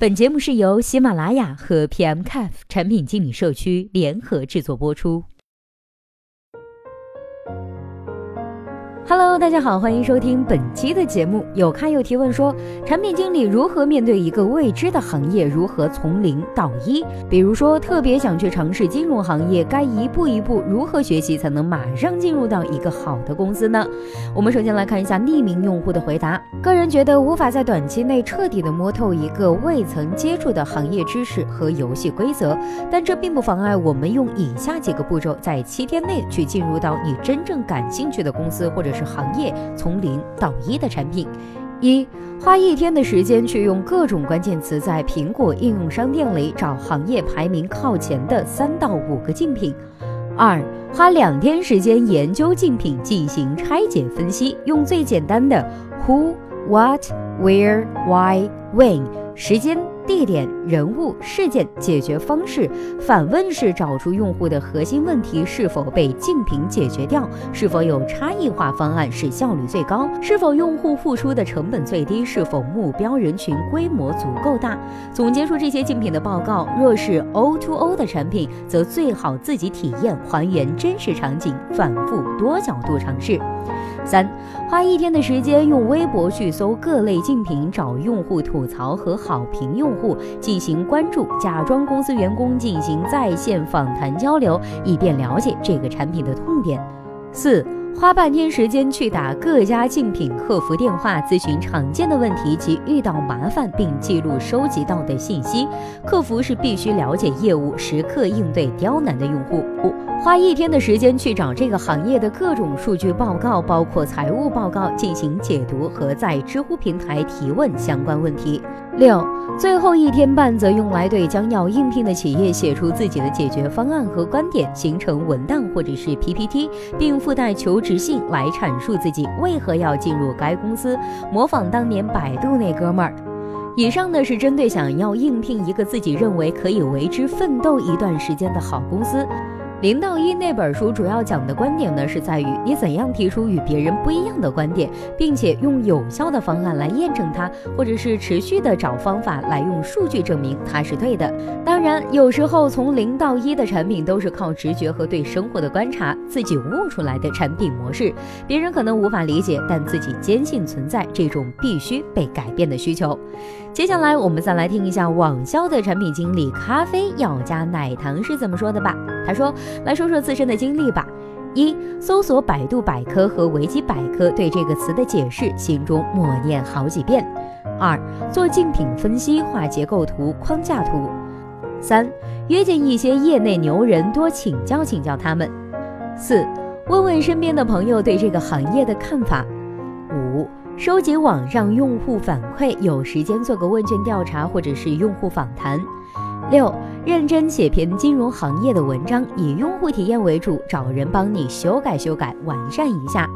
本节目是由喜马拉雅和 PMCAF 产品经理社区联合制作播出。Hello，大家好，欢迎收听本期的节目。有看友提问说，产品经理如何面对一个未知的行业？如何从零到一？比如说，特别想去尝试金融行业，该一步一步如何学习才能马上进入到一个好的公司呢？我们首先来看一下匿名用户的回答。个人觉得无法在短期内彻底的摸透一个未曾接触的行业知识和游戏规则，但这并不妨碍我们用以下几个步骤，在七天内去进入到你真正感兴趣的公司或者。是行业从零到一的产品。一，花一天的时间去用各种关键词在苹果应用商店里找行业排名靠前的三到五个竞品。二，花两天时间研究竞品进行拆解分析，用最简单的 Who、What、Where、Why、When 时间。地点、人物、事件、解决方式，反问式找出用户的核心问题是否被竞品解决掉，是否有差异化方案使效率最高，是否用户付出的成本最低，是否目标人群规模足够大。总结出这些竞品的报告。若是 O to O 的产品，则最好自己体验，还原真实场景，反复多角度尝试。三，花一天的时间用微博去搜各类竞品，找用户吐槽和好评用户进行关注，假装公司员工进行在线访谈交流，以便了解这个产品的痛点。四。花半天时间去打各家竞品客服电话，咨询常见的问题及遇到麻烦，并记录收集到的信息。客服是必须了解业务，时刻应对刁难的用户。五，花一天的时间去找这个行业的各种数据报告，包括财务报告，进行解读和在知乎平台提问相关问题。六，最后一天半则用来对将要应聘的企业写出自己的解决方案和观点，形成文档或者是 PPT，并附带求职信来阐述自己为何要进入该公司，模仿当年百度那哥们儿。以上呢是针对想要应聘一个自己认为可以为之奋斗一段时间的好公司。零到一那本书主要讲的观点呢，是在于你怎样提出与别人不一样的观点，并且用有效的方案来验证它，或者是持续的找方法来用数据证明它是对的。当然，有时候从零到一的产品都是靠直觉和对生活的观察自己悟出来的产品模式，别人可能无法理解，但自己坚信存在这种必须被改变的需求。接下来我们再来听一下网销的产品经理咖啡要加奶糖是怎么说的吧。他说。来说说自身的经历吧。一、搜索百度百科和维基百科，对这个词的解释，心中默念好几遍。二、做竞品分析，画结构图、框架图。三、约见一些业内牛人，多请教请教他们。四、问问身边的朋友对这个行业的看法。收集网上用户反馈，有时间做个问卷调查或者是用户访谈。六，认真写篇金融行业的文章，以用户体验为主，找人帮你修改修改，完善一下。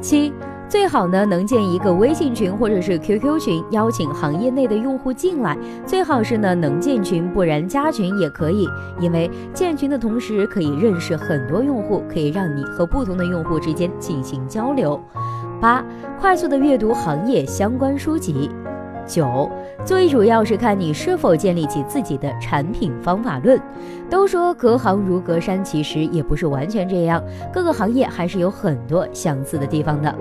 七，最好呢能建一个微信群或者是 QQ 群，邀请行业内的用户进来，最好是呢能建群，不然加群也可以，因为建群的同时可以认识很多用户，可以让你和不同的用户之间进行交流。八，快速的阅读行业相关书籍。九，最主要是看你是否建立起自己的产品方法论。都说隔行如隔山，其实也不是完全这样，各个行业还是有很多相似的地方的。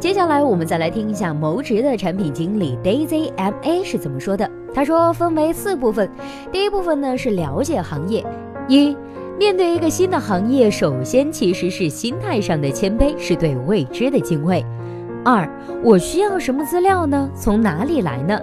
接下来我们再来听一下谋职的产品经理 Daisy M A 是怎么说的。他说分为四部分，第一部分呢是了解行业。一，面对一个新的行业，首先其实是心态上的谦卑，是对未知的敬畏。二，我需要什么资料呢？从哪里来呢？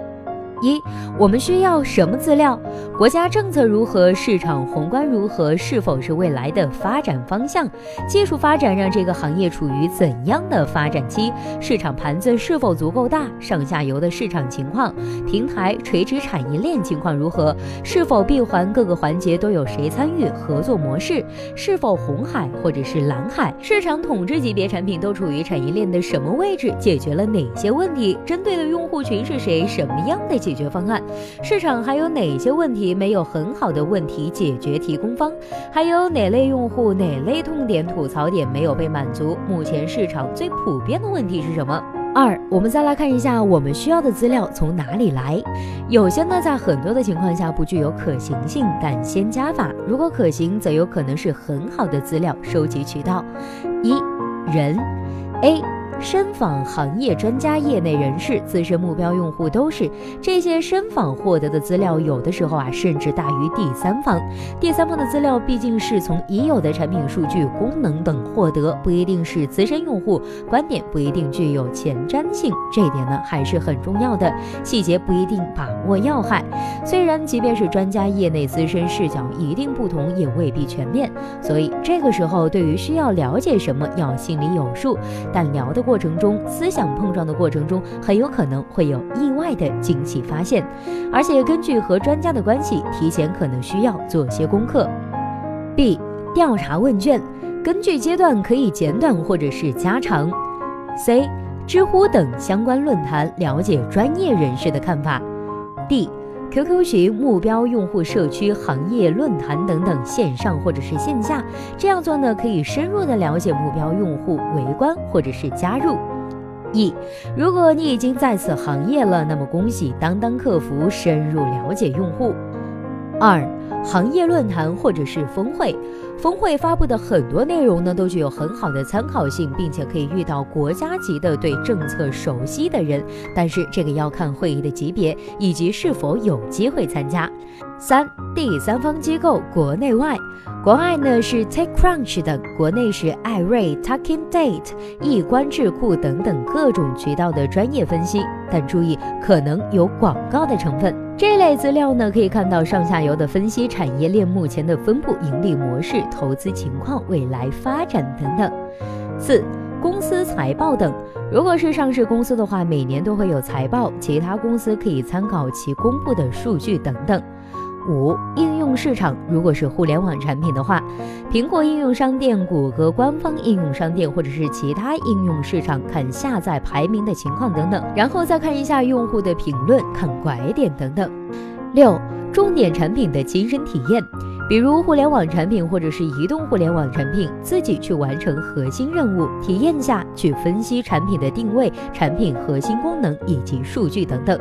一，我们需要什么资料？国家政策如何？市场宏观如何？是否是未来的发展方向？技术发展让这个行业处于怎样的发展期？市场盘子是否足够大？上下游的市场情况，平台垂直产业链情况如何？是否闭环各个环节都有谁参与？合作模式是否红海或者是蓝海？市场统治级别产品都处于产业链的什么位置？解决了哪些问题？针对的用户群是谁？什么样的解？解决方案，市场还有哪些问题没有很好的问题解决提供方？还有哪类用户哪类痛点吐槽点没有被满足？目前市场最普遍的问题是什么？二，我们再来看一下我们需要的资料从哪里来。有些呢，在很多的情况下不具有可行性，但先加法，如果可行，则有可能是很好的资料收集渠道。一人，A。深访行业专家、业内人士、资深目标用户都是这些深访获得的资料，有的时候啊，甚至大于第三方。第三方的资料毕竟是从已有的产品数据、功能等获得，不一定是资深用户观点，不一定具有前瞻性。这点呢，还是很重要的。细节不一定把握要害。虽然即便是专家、业内资深视角一定不同，也未必全面。所以这个时候，对于需要了解什么，要心里有数。但聊得过。过程中，思想碰撞的过程中，很有可能会有意外的惊喜发现，而且根据和专家的关系，提前可能需要做些功课。B. 调查问卷，根据阶段可以简短或者是加长。C. 知乎等相关论坛了解专业人士的看法。D. QQ 群、目标用户社区、行业论坛等等，线上或者是线下，这样做呢，可以深入的了解目标用户，围观或者是加入。一，如果你已经在此行业了，那么恭喜当当客服，深入了解用户。二。行业论坛或者是峰会，峰会发布的很多内容呢，都具有很好的参考性，并且可以遇到国家级的对政策熟悉的人。但是这个要看会议的级别以及是否有机会参加。三、第三方机构，国内外。国外呢是 TechCrunch 等，国内是艾瑞、Talking Date、易观智库等等各种渠道的专业分析，但注意可能有广告的成分。这类资料呢可以看到上下游的分析，产业链目前的分布、盈利模式、投资情况、未来发展等等。四、公司财报等，如果是上市公司的话，每年都会有财报，其他公司可以参考其公布的数据等等。五应用市场，如果是互联网产品的话，苹果应用商店、谷歌官方应用商店，或者是其他应用市场，看下载排名的情况等等，然后再看一下用户的评论，看拐点等等。六重点产品的亲身体验，比如互联网产品或者是移动互联网产品，自己去完成核心任务，体验下去分析产品的定位、产品核心功能以及数据等等。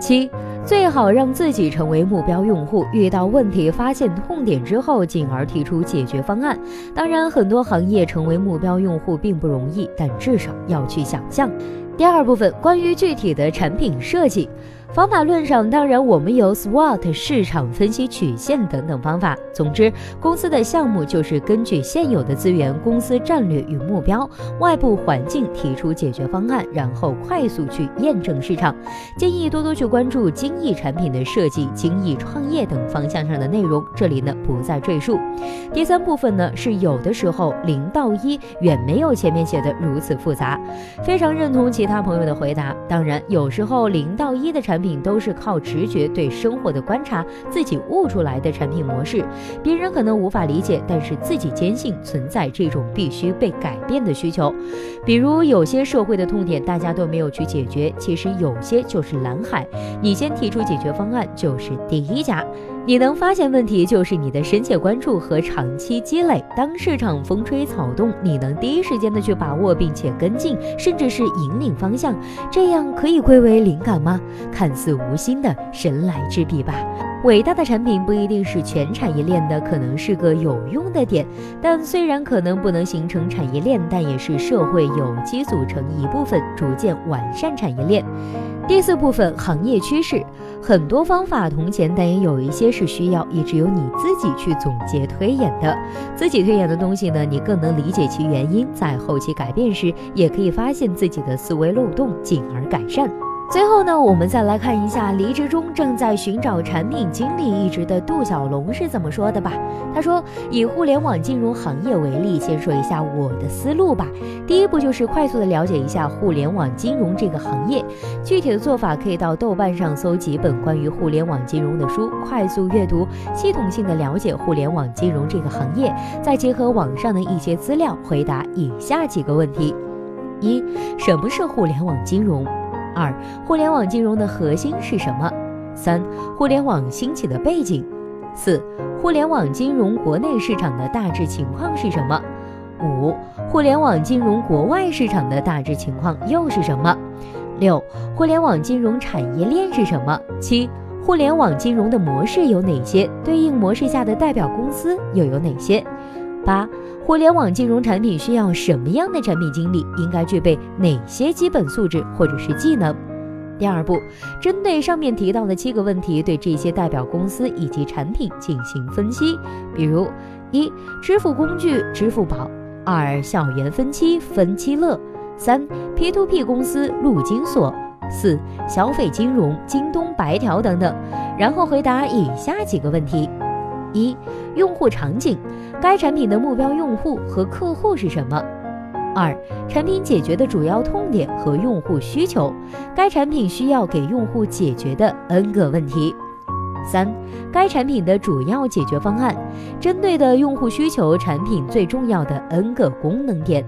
七。最好让自己成为目标用户，遇到问题发现痛点之后，进而提出解决方案。当然，很多行业成为目标用户并不容易，但至少要去想象。第二部分关于具体的产品设计。方法论上，当然我们有 SWOT 市场分析曲线等等方法。总之，公司的项目就是根据现有的资源、公司战略与目标、外部环境提出解决方案，然后快速去验证市场。建议多多去关注精益产品的设计、精益创业等方向上的内容，这里呢不再赘述。第三部分呢是有的时候零到一远没有前面写的如此复杂。非常认同其他朋友的回答。当然，有时候零到一的产品品都是靠直觉对生活的观察，自己悟出来的产品模式，别人可能无法理解，但是自己坚信存在这种必须被改变的需求。比如有些社会的痛点，大家都没有去解决，其实有些就是蓝海，你先提出解决方案就是第一家。你能发现问题，就是你的深切关注和长期积累。当市场风吹草动，你能第一时间的去把握，并且跟进，甚至是引领方向，这样可以归为灵感吗？看似无心的神来之笔吧。伟大的产品不一定是全产业链的，可能是个有用的点。但虽然可能不能形成产业链，但也是社会有机组成一部分，逐渐完善产业链。第四部分行业趋势，很多方法同前，但也有一些是需要也只有你自己去总结推演的。自己推演的东西呢，你更能理解其原因，在后期改变时，也可以发现自己的思维漏洞，进而改善。最后呢，我们再来看一下离职中正在寻找产品经理一职的杜小龙是怎么说的吧。他说：“以互联网金融行业为例，先说一下我的思路吧。第一步就是快速的了解一下互联网金融这个行业。具体的做法可以到豆瓣上搜几本关于互联网金融的书，快速阅读，系统性的了解互联网金融这个行业，再结合网上的一些资料，回答以下几个问题：一、什么是互联网金融？二、互联网金融的核心是什么？三、互联网兴起的背景。四、互联网金融国内市场的大致情况是什么？五、互联网金融国外市场的大致情况又是什么？六、互联网金融产业链是什么？七、互联网金融的模式有哪些？对应模式下的代表公司又有哪些？八、互联网金融产品需要什么样的产品经理？应该具备哪些基本素质或者是技能？第二步，针对上面提到的七个问题，对这些代表公司以及产品进行分析。比如：一、支付工具支付宝；二、校园分期分期乐；三、P to P 公司陆金所；四、消费金融京东白条等等。然后回答以下几个问题：一、用户场景，该产品的目标用户和客户是什么？二、产品解决的主要痛点和用户需求，该产品需要给用户解决的 N 个问题。三、该产品的主要解决方案，针对的用户需求，产品最重要的 N 个功能点。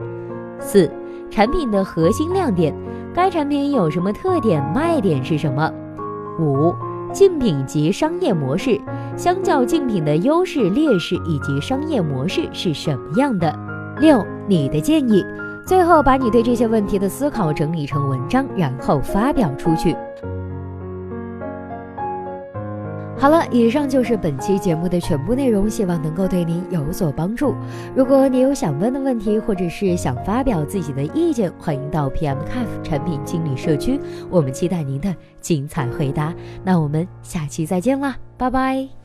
四、产品的核心亮点，该产品有什么特点，卖点是什么？五、竞品及商业模式，相较竞品的优势、劣势以及商业模式是什么样的？六。你的建议，最后把你对这些问题的思考整理成文章，然后发表出去。好了，以上就是本期节目的全部内容，希望能够对您有所帮助。如果你有想问的问题，或者是想发表自己的意见，欢迎到 PM Cafe 产品经理社区，我们期待您的精彩回答。那我们下期再见啦，拜拜。